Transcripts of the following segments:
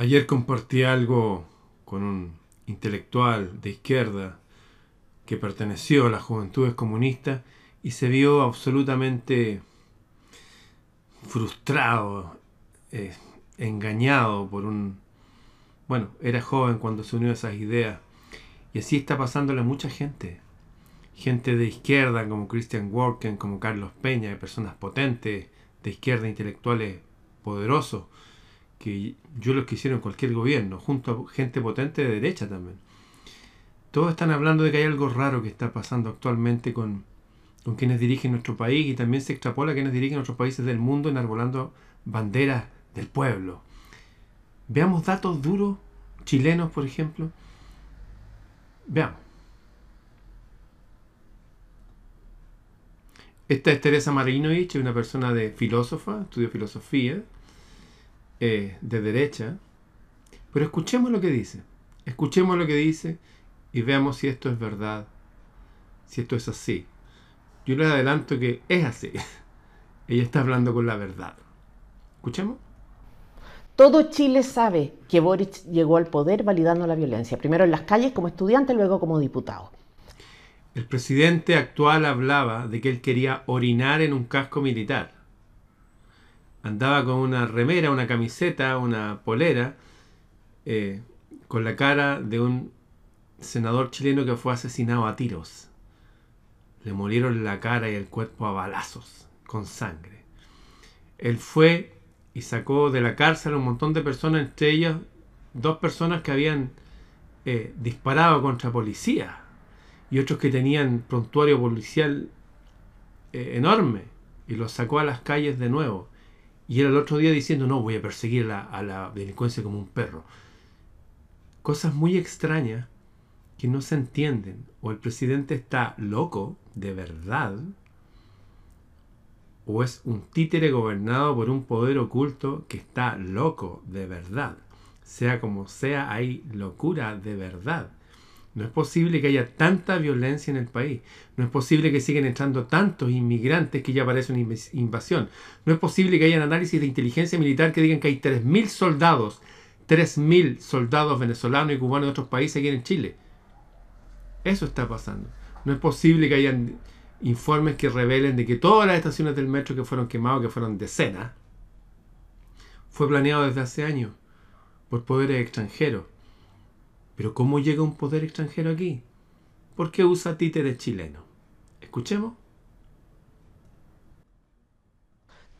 Ayer compartí algo con un intelectual de izquierda que perteneció a las juventudes comunistas y se vio absolutamente frustrado, eh, engañado por un... Bueno, era joven cuando se unió a esas ideas y así está pasándole a mucha gente. Gente de izquierda como Christian Worken, como Carlos Peña, personas potentes, de izquierda intelectuales poderosos que yo los quisiera en cualquier gobierno, junto a gente potente de derecha también. Todos están hablando de que hay algo raro que está pasando actualmente con, con quienes dirigen nuestro país y también se extrapola a quienes dirigen otros países del mundo enarbolando banderas del pueblo. Veamos datos duros chilenos, por ejemplo. Veamos. Esta es Teresa Marinovich, una persona de filósofa, estudia filosofía, eh, de derecha, pero escuchemos lo que dice, escuchemos lo que dice y veamos si esto es verdad, si esto es así. Yo les adelanto que es así. Ella está hablando con la verdad. Escuchemos. Todo Chile sabe que Boric llegó al poder validando la violencia, primero en las calles como estudiante, luego como diputado. El presidente actual hablaba de que él quería orinar en un casco militar andaba con una remera, una camiseta, una polera, eh, con la cara de un senador chileno que fue asesinado a tiros. Le molieron la cara y el cuerpo a balazos, con sangre. Él fue y sacó de la cárcel a un montón de personas, entre ellas dos personas que habían eh, disparado contra policía y otros que tenían prontuario policial eh, enorme y los sacó a las calles de nuevo y era el otro día diciendo, no, voy a perseguir a la delincuencia como un perro. Cosas muy extrañas que no se entienden. O el presidente está loco, de verdad, o es un títere gobernado por un poder oculto que está loco, de verdad. Sea como sea, hay locura de verdad. No es posible que haya tanta violencia en el país. No es posible que sigan entrando tantos inmigrantes que ya parece una invasión. No es posible que haya análisis de inteligencia militar que digan que hay 3.000 soldados, 3.000 soldados venezolanos y cubanos de otros países aquí en Chile. Eso está pasando. No es posible que hayan informes que revelen de que todas las estaciones del metro que fueron quemadas, que fueron decenas, fue planeado desde hace años por poderes extranjeros pero ¿cómo llega un poder extranjero aquí? ¿Por qué usa títeres chileno? Escuchemos.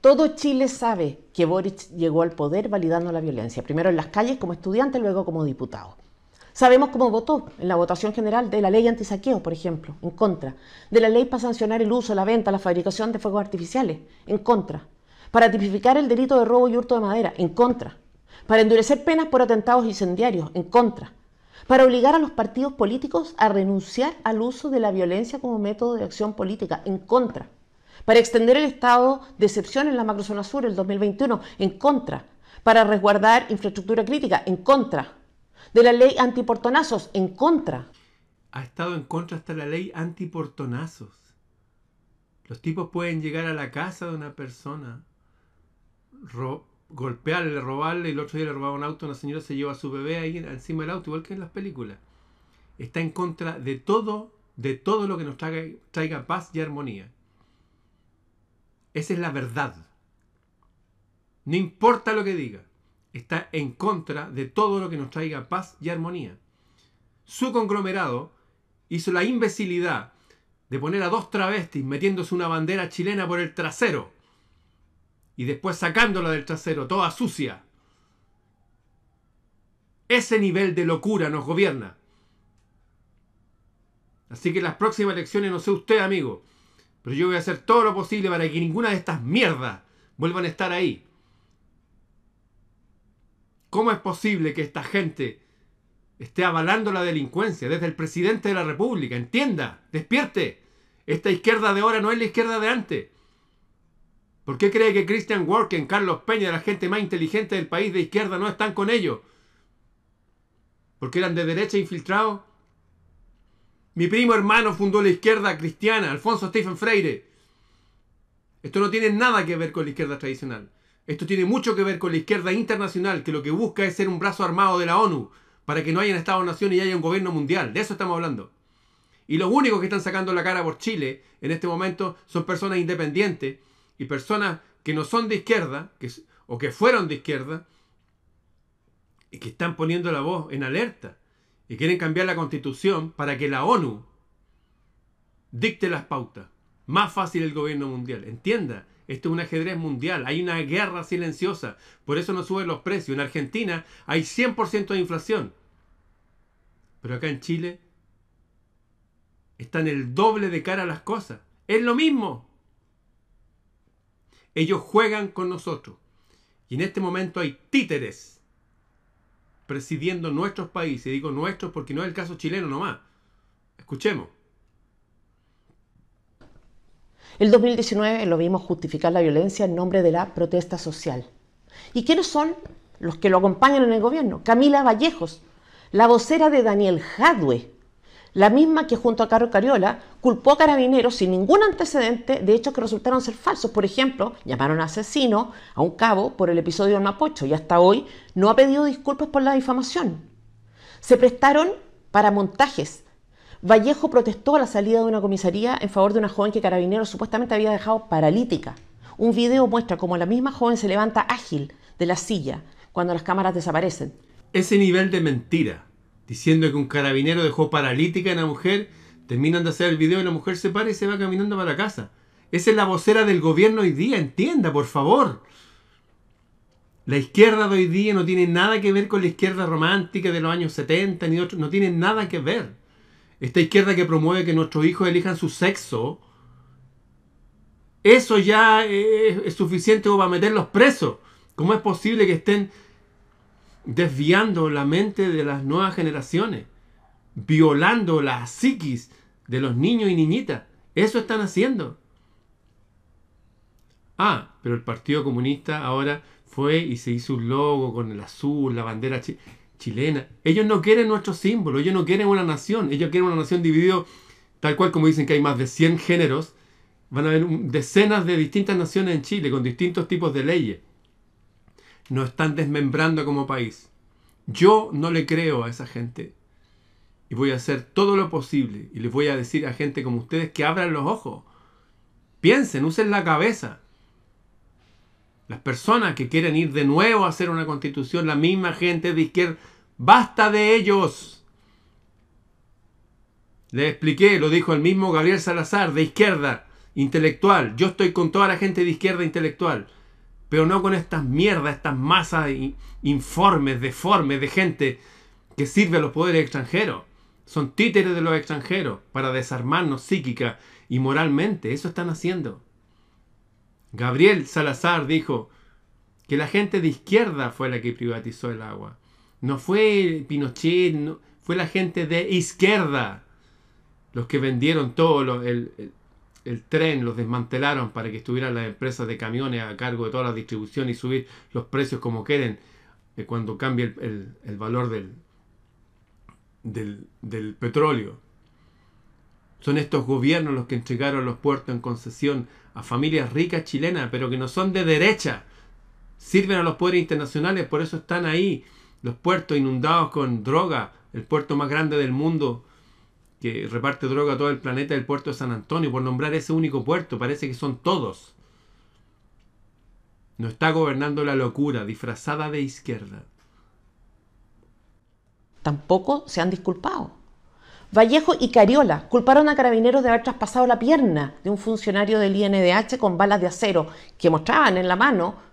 Todo Chile sabe que Boric llegó al poder validando la violencia, primero en las calles como estudiante, luego como diputado. Sabemos cómo votó en la votación general de la ley antisaqueo, por ejemplo, en contra, de la ley para sancionar el uso, la venta, la fabricación de fuegos artificiales, en contra, para tipificar el delito de robo y hurto de madera, en contra, para endurecer penas por atentados incendiarios, en contra, para obligar a los partidos políticos a renunciar al uso de la violencia como método de acción política, en contra, para extender el estado de excepción en la macrozona sur el 2021, en contra, para resguardar infraestructura crítica, en contra, de la ley antiportonazos, en contra. Ha estado en contra hasta la ley antiportonazos. Los tipos pueden llegar a la casa de una persona, golpearle, robarle, el otro día le robaba un auto, una señora se lleva a su bebé ahí encima del auto, igual que en las películas. Está en contra de todo, de todo lo que nos traiga, traiga paz y armonía. Esa es la verdad. No importa lo que diga, está en contra de todo lo que nos traiga paz y armonía. Su conglomerado hizo la imbecilidad de poner a dos travestis metiéndose una bandera chilena por el trasero y después sacándola del trasero, toda sucia. Ese nivel de locura nos gobierna. Así que las próximas elecciones, no sé usted, amigo, pero yo voy a hacer todo lo posible para que ninguna de estas mierdas vuelvan a estar ahí. ¿Cómo es posible que esta gente esté avalando la delincuencia desde el presidente de la República? Entienda, despierte. Esta izquierda de ahora no es la izquierda de antes. ¿Por qué cree que Christian Worken, Carlos Peña, la gente más inteligente del país de izquierda, no están con ellos? ¿Porque eran de derecha infiltrados? Mi primo hermano fundó la izquierda cristiana, Alfonso Stephen Freire. Esto no tiene nada que ver con la izquierda tradicional. Esto tiene mucho que ver con la izquierda internacional, que lo que busca es ser un brazo armado de la ONU, para que no haya un Estado-nación y haya un gobierno mundial. De eso estamos hablando. Y los únicos que están sacando la cara por Chile en este momento son personas independientes y personas que no son de izquierda, que, o que fueron de izquierda, y que están poniendo la voz en alerta y quieren cambiar la constitución para que la ONU dicte las pautas. Más fácil el gobierno mundial. Entienda, esto es un ajedrez mundial. Hay una guerra silenciosa. Por eso no suben los precios. En Argentina hay 100% de inflación. Pero acá en Chile están el doble de cara a las cosas. Es lo mismo. Ellos juegan con nosotros. Y en este momento hay títeres presidiendo nuestros países. Y digo nuestros porque no es el caso chileno nomás. Escuchemos. El 2019 lo vimos justificar la violencia en nombre de la protesta social. ¿Y quiénes son los que lo acompañan en el gobierno? Camila Vallejos, la vocera de Daniel Jadwe, la misma que junto a Carlos Cariola culpó a carabineros sin ningún antecedente de hechos que resultaron ser falsos. Por ejemplo, llamaron asesino a un cabo por el episodio del Mapocho y hasta hoy no ha pedido disculpas por la difamación. Se prestaron para montajes. Vallejo protestó a la salida de una comisaría en favor de una joven que Carabineros supuestamente había dejado paralítica. Un video muestra cómo la misma joven se levanta ágil de la silla cuando las cámaras desaparecen. Ese nivel de mentira diciendo que un carabinero dejó paralítica a una mujer, terminan de hacer el video y la mujer se para y se va caminando para casa. Esa es la vocera del gobierno hoy día, entienda, por favor. La izquierda de hoy día no tiene nada que ver con la izquierda romántica de los años 70 ni otros, no tiene nada que ver. Esta izquierda que promueve que nuestros hijos elijan su sexo, eso ya es, suficiente para meterlos presos. ¿Cómo es posible que estén desviando la mente de las nuevas generaciones, violando la psiquis de los niños y niñitas. Eso están haciendo. Ah, pero el Partido Comunista ahora fue y se hizo un logo con el azul, la bandera chilena. Ellos no quieren nuestro símbolo, ellos no quieren una nación, ellos quieren una nación dividida tal cual como dicen que hay más de 100 géneros. Van a haber decenas de distintas naciones en Chile con distintos tipos de leyes nos están desmembrando como país. Yo no le creo a esa gente. Y voy a hacer todo lo posible. Y les voy a decir a gente como ustedes que abran los ojos. Piensen, usen la cabeza. Las personas que quieren ir de nuevo a hacer una constitución, la misma gente de izquierda, basta de ellos. Les expliqué, lo dijo el mismo Gabriel Salazar, de izquierda, intelectual. Yo estoy con toda la gente de izquierda intelectual pero no con estas mierdas, estas masas informes, deformes de gente que sirve a los poderes extranjeros. Son títeres de los extranjeros para desarmarnos psíquica y moralmente. Eso están haciendo. Gabriel Salazar dijo que la gente de izquierda fue la que privatizó el agua. No fue Pinochet, no, fue la gente de izquierda los que vendieron todo el, el tren los desmantelaron para que estuvieran las empresas de camiones a cargo de toda la distribución y subir los precios como quieren eh, cuando cambie el, valor del, del, del, petróleo. Son estos gobiernos los que entregaron los puertos en concesión a familias ricas chilenas, pero que no son de derecha. Sirven a los poderes internacionales, por eso están ahí. Los puertos inundados con droga, el puerto más grande del mundo que reparte droga a todo el planeta del puerto de San Antonio, por nombrar ese único puerto, parece que son todos. No está gobernando la locura disfrazada de izquierda. Tampoco se han disculpado. Vallejo y Cariola culparon a carabineros de haber traspasado la pierna de un funcionario del INDH con balas de acero que mostraban en la mano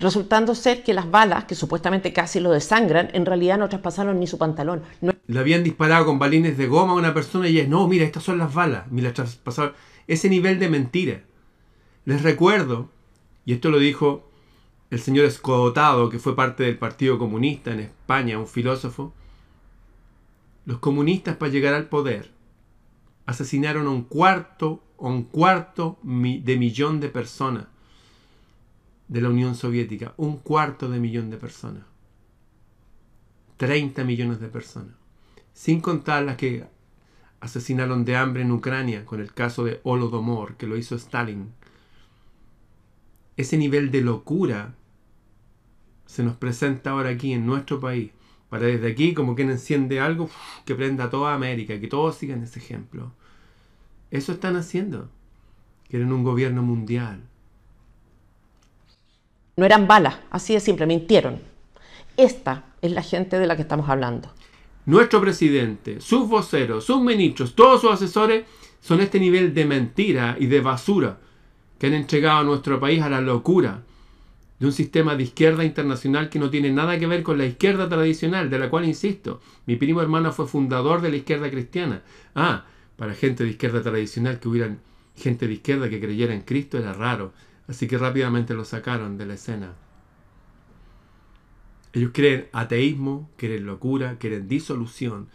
resultando ser que las balas, que supuestamente casi lo desangran, en realidad no traspasaron ni su pantalón. Le habían disparado con balines de goma a una persona y es, no, mira, estas son las balas, mira, traspasaron. Ese nivel de mentira. Les recuerdo, y esto lo dijo el señor Escotado, que fue parte del Partido Comunista en España, un filósofo, los comunistas para llegar al poder asesinaron a un cuarto, a un cuarto de millón de personas de la Unión Soviética, un cuarto de millón de personas. 30 millones de personas. Sin contar las que asesinaron de hambre en Ucrania con el caso de Holodomor, que lo hizo Stalin. Ese nivel de locura se nos presenta ahora aquí en nuestro país, para desde aquí como quien enciende algo que prenda a toda América, que todos sigan ese ejemplo. Eso están haciendo. Quieren un gobierno mundial. No eran balas, así de simple, mintieron. Esta es la gente de la que estamos hablando. Nuestro presidente, sus voceros, sus ministros, todos sus asesores son este nivel de mentira y de basura que han entregado a nuestro país a la locura de un sistema de izquierda internacional que no tiene nada que ver con la izquierda tradicional, de la cual, insisto, mi primo hermano fue fundador de la izquierda cristiana. Ah, para gente de izquierda tradicional que hubieran gente de izquierda que creyera en Cristo era raro, así que rápidamente lo sacaron de la escena. Ellos creen ateísmo, quieren locura, quieren disolución,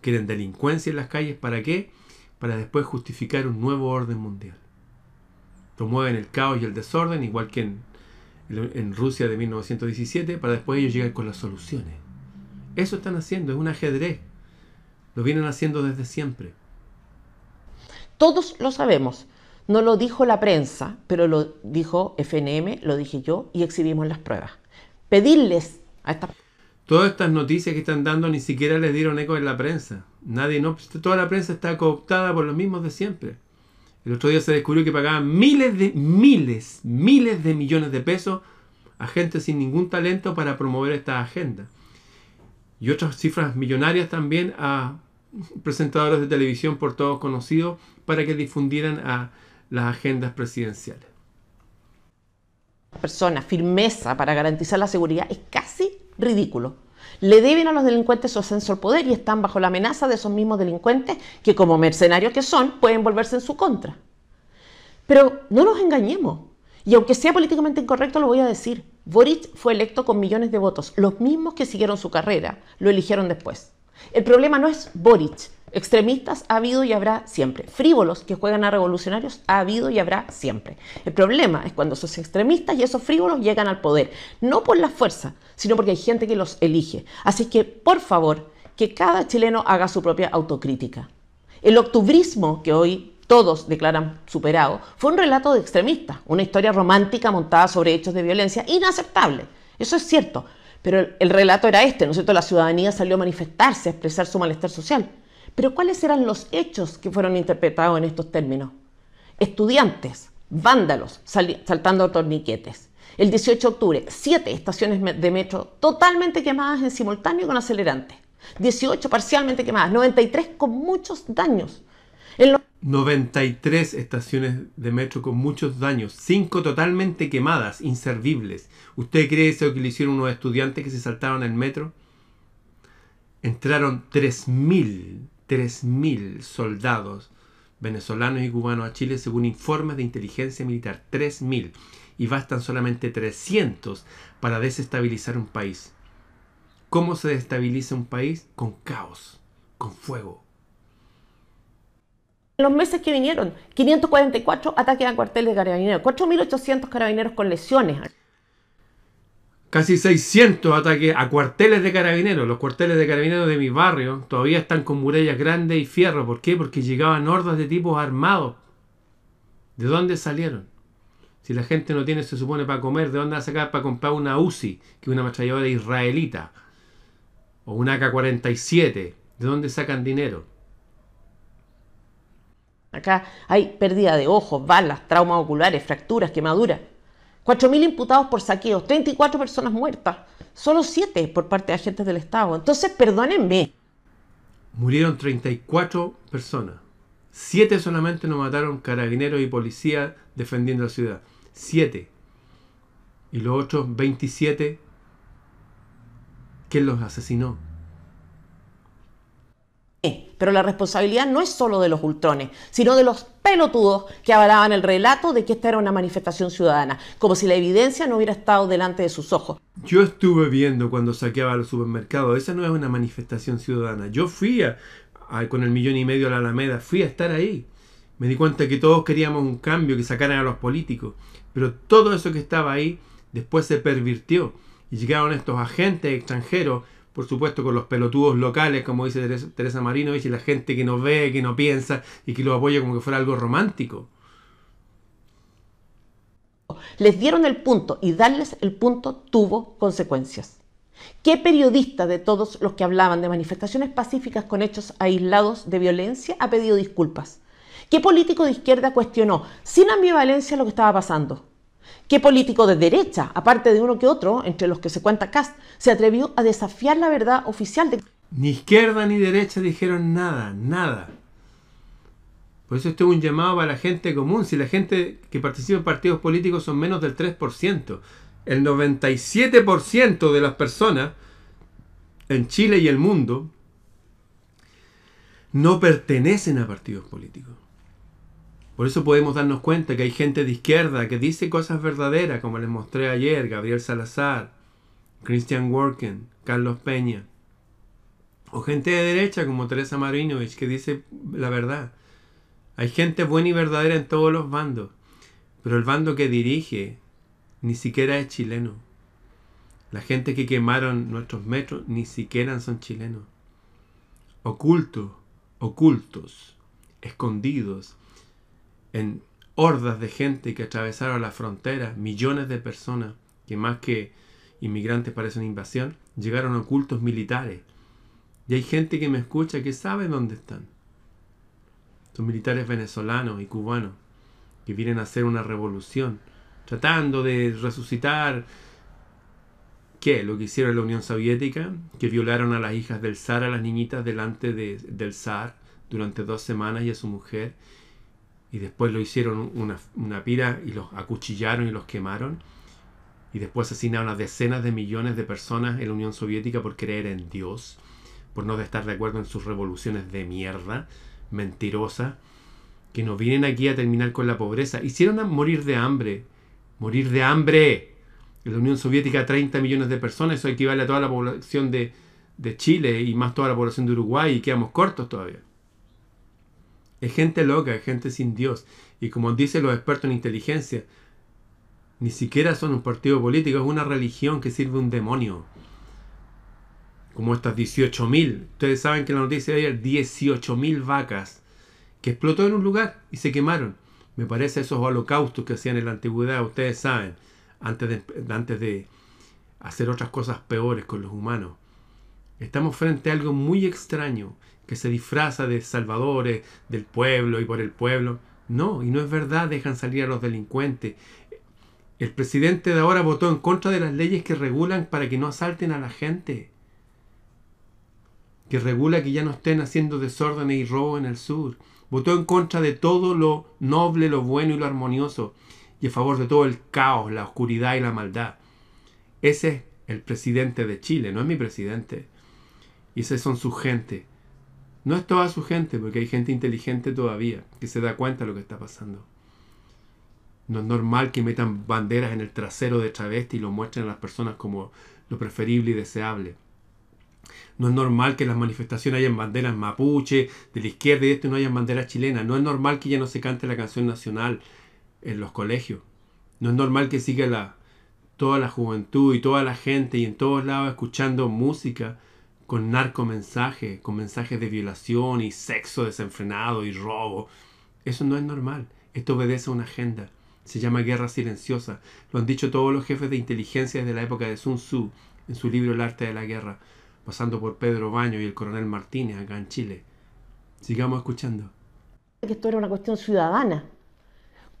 quieren delincuencia en las calles, ¿para qué? Para después justificar un nuevo orden mundial. Promueven el caos y el desorden, igual que en en Rusia de 1917 para después ellos llegar con las soluciones. Eso están haciendo, es un ajedrez. Lo vienen haciendo desde siempre. Todos lo sabemos. No lo dijo la prensa, pero lo dijo FNM, lo dije yo y exhibimos las pruebas. Pedirles a esta... Todas estas noticias que están dando ni siquiera les dieron eco en la prensa. Nadie, no, toda la prensa está cooptada por los mismos de siempre. El otro día se descubrió que pagaban miles de, miles, miles de millones de pesos a gente sin ningún talento para promover esta agenda. Y otras cifras millonarias también a presentadores de televisión por todos conocidos para que difundieran a las agendas presidenciales. Persona, firmeza para garantizar la seguridad es casi ridículo. Le deben a los delincuentes su ascenso al poder y están bajo la amenaza de esos mismos delincuentes que como mercenarios que son pueden volverse en su contra. Pero no nos engañemos. Y aunque sea políticamente incorrecto, lo voy a decir. Boric fue electo con millones de votos. Los mismos que siguieron su carrera lo eligieron después. El problema no es Boric. Extremistas ha habido y habrá siempre. Frívolos que juegan a revolucionarios ha habido y habrá siempre. El problema es cuando esos extremistas y esos frívolos llegan al poder. No por la fuerza, sino porque hay gente que los elige. Así que, por favor, que cada chileno haga su propia autocrítica. El octubrismo que hoy todos declaran superado fue un relato de extremistas, una historia romántica montada sobre hechos de violencia inaceptable. Eso es cierto, pero el, relato era este, ¿no es cierto? La ciudadanía salió a manifestarse, a expresar su malestar social. Pero ¿cuáles eran los hechos que fueron interpretados en estos términos? Estudiantes, vándalos, saltando torniquetes, el 18 de octubre, siete estaciones de metro totalmente quemadas en simultáneo con acelerantes. 18 parcialmente quemadas, 93 con muchos daños. 93 estaciones de metro con muchos daños, 5 totalmente quemadas, inservibles. ¿Usted cree eso que le hicieron unos estudiantes que se saltaron el metro? Entraron 3.000, 3.000 soldados venezolanos y cubanos a Chile según informes de inteligencia militar. 3.000 y bastan solamente 300 para desestabilizar un país. ¿Cómo se desestabiliza un país? Con caos, con fuego. En los meses que vinieron, 544 ataques a cuarteles de carabineros, 4.800 carabineros con lesiones. Casi 600 ataques a cuarteles de carabineros. Los cuarteles de carabineros de mi barrio todavía están con murallas grandes y fierro. ¿Por qué? Porque llegaban hordas de tipos armados. ¿De dónde salieron? Si la gente no tiene, se supone, para comer, ¿de dónde va a sacar para comprar una UCI, que es una ametralladora israelita? O una AK-47. ¿De dónde sacan dinero? Acá hay pérdida de ojos, balas, traumas oculares, fracturas, quemaduras. 4.000 imputados por saqueos, 34 personas muertas, solo 7 por parte de agentes del Estado. Entonces, perdónenme. Murieron 34 personas. 7 solamente nos mataron carabineros y policías defendiendo la ciudad. 7. Y los otros 27, ¿quién los asesinó? Pero la responsabilidad no es solo de los ultrones, sino de los pelotudos que avalaban el relato de que esta era una manifestación ciudadana, como si la evidencia no hubiera estado delante de sus ojos. Yo estuve viendo cuando saqueaba los supermercados, esa no es una manifestación ciudadana. Yo fui a, con el millón y medio a la Alameda, fui a estar ahí. Me di cuenta que todos queríamos un cambio, que sacaran a los políticos. Pero todo eso que estaba ahí después se pervirtió y llegaron estos agentes extranjeros, por supuesto con los pelotudos locales, como dice Teresa, Marino, y la gente que no ve, que no piensa y que lo apoya como que fuera algo romántico. Les dieron el punto y darles el punto tuvo consecuencias. ¿Qué periodista de todos los que hablaban de manifestaciones pacíficas con hechos aislados de violencia ha pedido disculpas? ¿Qué político de izquierda cuestionó sin ambivalencia lo que estaba pasando? ¿Qué político de derecha, aparte de uno que otro, entre los que se cuenta Cast, se atrevió a desafiar la verdad oficial de... Ni izquierda ni derecha dijeron nada, nada. Por eso esto es un llamado para la gente común. Si la gente que participa en partidos políticos son menos del 3%, el 97% de las personas en Chile y el mundo no pertenecen a partidos políticos. Por eso podemos darnos cuenta que hay gente de izquierda que dice cosas verdaderas, como les mostré ayer, Gabriel Salazar, Christian Worken, Carlos Peña. O gente de derecha como Teresa Marinovich que dice la verdad. Hay gente buena y verdadera en todos los bandos. Pero el bando que dirige ni siquiera es chileno. La gente que quemaron nuestros metros ni siquiera son chilenos. Ocultos, ocultos, escondidos en hordas de gente que atravesaron la frontera, millones de personas que más que inmigrantes parecen invasión, llegaron a ocultos militares. Y hay gente que me escucha que sabe dónde están. Son militares venezolanos y cubanos que vienen a hacer una revolución, tratando de resucitar ¿Qué? Lo que hicieron la Unión Soviética, que violaron a las hijas del zar, a las niñitas delante del zar durante dos semanas y a su mujer, y después lo hicieron una, una pira y los acuchillaron y los quemaron y después asesinaron a decenas de millones de personas en la Unión Soviética por creer en Dios, por no estar de acuerdo en sus revoluciones de mierda, mentirosas, que nos vienen aquí a terminar con la pobreza. Hicieron a morir de hambre, morir de hambre. En la Unión Soviética 30 millones de personas, eso equivale a toda la población de, de Chile y más toda la población de Uruguay y quedamos cortos todavía. Es gente loca, es gente sin Dios. Y como dicen los expertos en inteligencia, ni siquiera son un partido político, es una religión que sirve un demonio. Como estas 18.000. Ustedes saben que la noticia de ayer, 18.000 vacas que explotó en un lugar y se quemaron. Me parece esos holocaustos que hacían en la antigüedad, ustedes saben, antes de, antes de hacer otras cosas peores con los humanos. Estamos frente a algo muy extraño que se disfraza de salvadores del pueblo y por el pueblo. No, y no es verdad, dejan salir a los delincuentes. El presidente de ahora votó en contra de las leyes que regulan para que no asalten a la gente. Que regula que ya no estén haciendo desórdenes y robo en el sur. Votó en contra de todo lo noble, lo bueno y lo armonioso. Y a favor de todo el caos, la oscuridad y la maldad. Ese es el presidente de Chile, no es mi presidente. Y ese son sus gente. No es toda su gente, porque hay gente inteligente todavía que se da cuenta de lo que está pasando. No es normal que metan banderas en el trasero de travesti y lo muestren a las personas como lo preferible y deseable. No es normal que en las manifestaciones hayan banderas mapuche, de la izquierda y de esto no hayan banderas chilenas. No es normal que ya no se cante la canción nacional en los colegios. No es normal que siga la, toda la juventud y toda la gente y en todos lados escuchando música con narcomensajes, con mensajes de violación y sexo desenfrenado y robo. Eso no es normal. Esto obedece a una agenda. Se llama guerra silenciosa. Lo han dicho todos los jefes de inteligencia desde la época de Sun Tzu en su libro El arte de la guerra, pasando por Pedro Baño y el coronel Martínez acá en Chile. Sigamos escuchando. Esto era una cuestión ciudadana.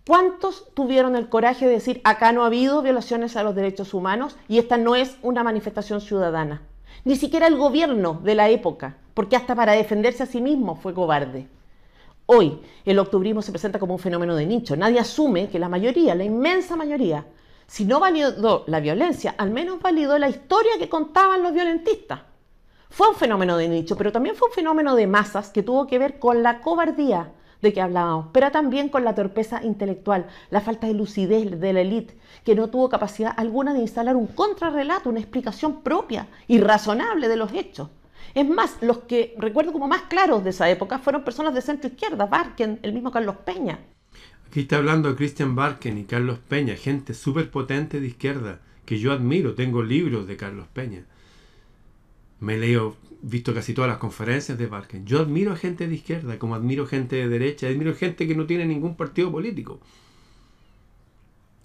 ¿Cuántos tuvieron el coraje de decir acá no ha habido violaciones a los derechos humanos y esta no es una manifestación ciudadana? Ni siquiera el gobierno de la época, porque hasta para defenderse a sí mismo fue cobarde. Hoy el octubrismo se presenta como un fenómeno de nicho. Nadie asume que la mayoría, la inmensa mayoría, si no validó la violencia, al menos validó la historia que contaban los violentistas. Fue un fenómeno de nicho, pero también fue un fenómeno de masas que tuvo que ver con la cobardía de que hablábamos, pero también con la torpeza intelectual, la falta de lucidez de la élite, que no tuvo capacidad alguna de instalar un contrarrelato, una explicación propia y razonable de los hechos. Es más, los que recuerdo como más claros de esa época fueron personas de centro izquierda, Barken, el mismo Carlos Peña. Aquí está hablando Christian Barken y Carlos Peña, gente súper potente de izquierda, que yo admiro, tengo libros de Carlos Peña. Me leo visto casi todas las conferencias de Barken. Yo admiro a gente de izquierda, como admiro gente de derecha, admiro gente que no tiene ningún partido político.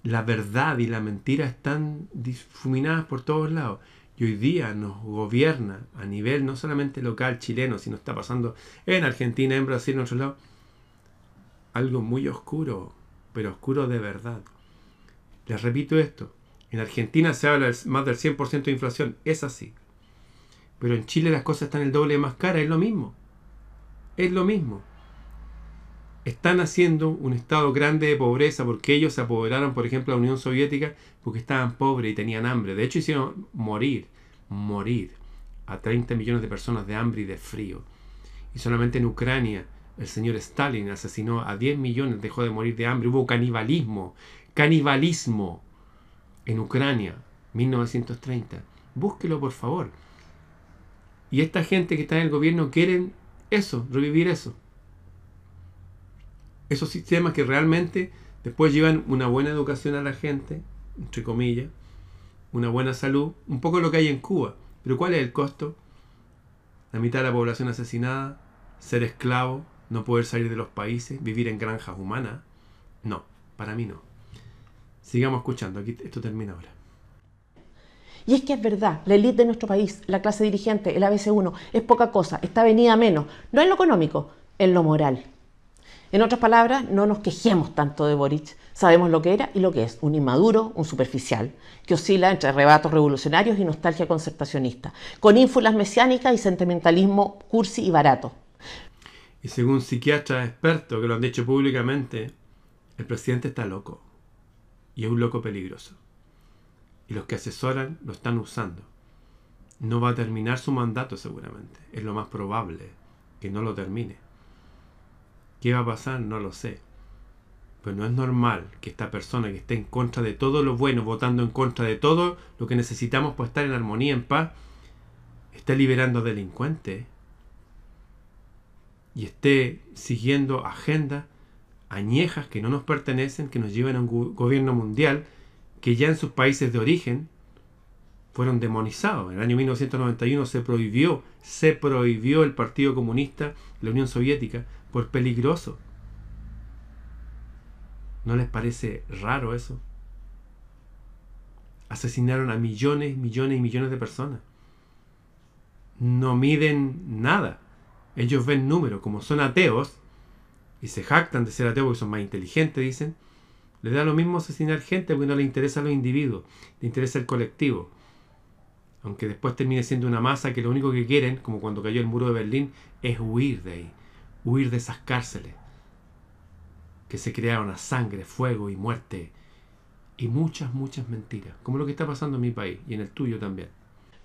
la verdad y la mentira están difuminadas por todos lados. Y hoy día nos gobierna a nivel no solamente local chileno, sino está pasando en Argentina, en Brasil, en otros lados, algo muy oscuro, pero oscuro de verdad. Les repito esto, en Argentina se habla más del 100% de inflación, es así. Pero en Chile las cosas están el doble más caras, es lo mismo. Es lo mismo están haciendo un estado grande de pobreza porque ellos se apoderaron, por ejemplo, de la Unión Soviética porque estaban pobres y tenían hambre. De hecho, hicieron morir, morir a 30 millones de personas de hambre y de frío. Y solamente en Ucrania el señor Stalin asesinó a 10 millones, dejó de morir de hambre. Hubo canibalismo, canibalismo en Ucrania, 1930. Búsquelo, por favor. Y esta gente que está en el gobierno quieren eso, revivir eso esos sistemas que realmente después llevan una buena educación a la gente, entre comillas, una buena salud, un poco lo que hay en Cuba. Pero ¿cuál es el costo? La mitad de la población asesinada, ser esclavo, no poder salir de los países, vivir en granjas humanas. No, para mí no. Sigamos escuchando, aquí esto termina ahora. Y es que es verdad, la élite de nuestro país, la clase dirigente, el ABC1, es poca cosa, está venida menos, no en lo económico, en lo moral. En otras palabras, no nos quejemos tanto de Boric. Sabemos lo que era y lo que es, un inmaduro, un superficial, que oscila entre arrebatos revolucionarios y nostalgia concertacionista, con ínfulas mesiánicas y sentimentalismo cursi y barato. Y según psiquiatras expertos que lo han dicho públicamente, el presidente está loco. Y es un loco peligroso. Y los que asesoran lo están usando. No va a terminar su mandato seguramente. Es lo más probable que no lo termine. ¿Qué va a pasar? No lo sé. Pero no es normal que esta persona que esté en contra de todo lo bueno, votando en contra de todo lo que necesitamos para estar en armonía, en paz, esté liberando delincuentes y esté siguiendo agendas añejas que no nos pertenecen, que nos llevan a un gobierno mundial que ya en sus países de origen fueron demonizados. En el año 1991 se prohibió, se prohibió el Partido Comunista, la Unión Soviética, por peligroso. ¿No les parece raro eso? Asesinaron a millones, millones y millones de personas. No miden nada. Ellos ven números. Como son ateos y se jactan de ser ateos porque son más inteligentes, dicen, les da lo mismo asesinar gente porque no les interesa a los individuos, les interesa el colectivo. Aunque después termine siendo una masa que lo único que quieren, como cuando cayó el muro de Berlín, es huir de ahí huir de esas cárceles que se crearon a sangre, fuego y muerte y muchas, muchas mentiras, como lo que está pasando en mi país y en el tuyo también.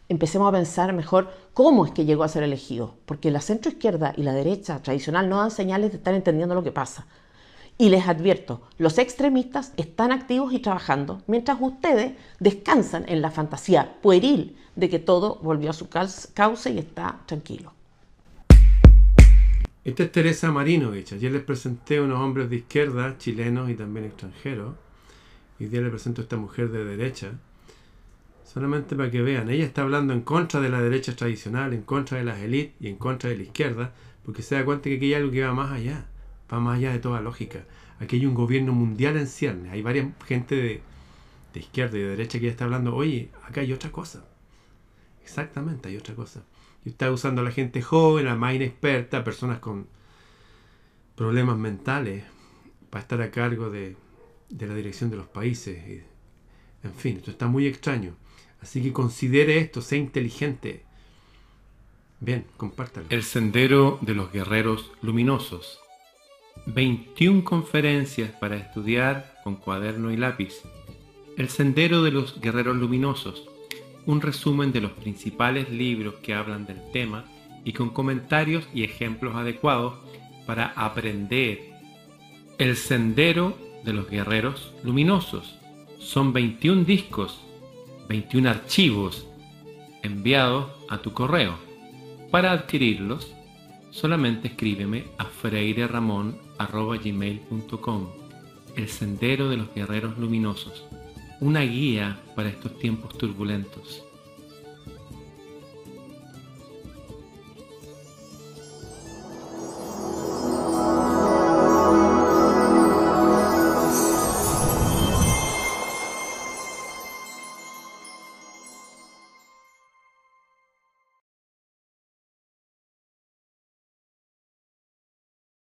Empecemos a pensar mejor cómo es que llegó a ser elegido, porque la centroizquierda y la derecha tradicional no dan señales de estar entendiendo lo que pasa. Y les advierto, los extremistas están activos y trabajando, mientras ustedes descansan en la fantasía pueril de que todo volvió a su cauce y está tranquilo. Esta es Teresa Marinovich. Ayer les presenté unos hombres de izquierda, chilenos y también extranjeros. Y hoy día les presento a esta mujer de derecha. Solamente para que vean, ella está hablando en contra de la derecha tradicional, en contra de las élites y en contra de la izquierda, porque se da cuenta que aquí hay algo que va más allá, va más allá de toda lógica. Aquí hay un gobierno mundial en ciernes, hay varias gente de, de izquierda y de derecha que ya está hablando, oye, acá hay otra cosa. Exactamente, hay otra cosa y está usando a la gente joven, a más inexperta, personas con problemas mentales, para estar a cargo de, la dirección de los países. En fin, esto está muy extraño. Así que considere esto, sea inteligente. Bien, compártalo. El Sendero de los Guerreros Luminosos. 21 conferencias para estudiar con cuaderno y lápiz. El Sendero de los Guerreros Luminosos un resumen de los principales libros que hablan del tema y con comentarios y ejemplos adecuados para aprender. El Sendero de los Guerreros Luminosos. Son 21 discos, 21 archivos enviados a tu correo. Para adquirirlos, solamente escríbeme a freireramon.gmail.com El Sendero de los Guerreros Luminosos una guía para estos tiempos turbulentos.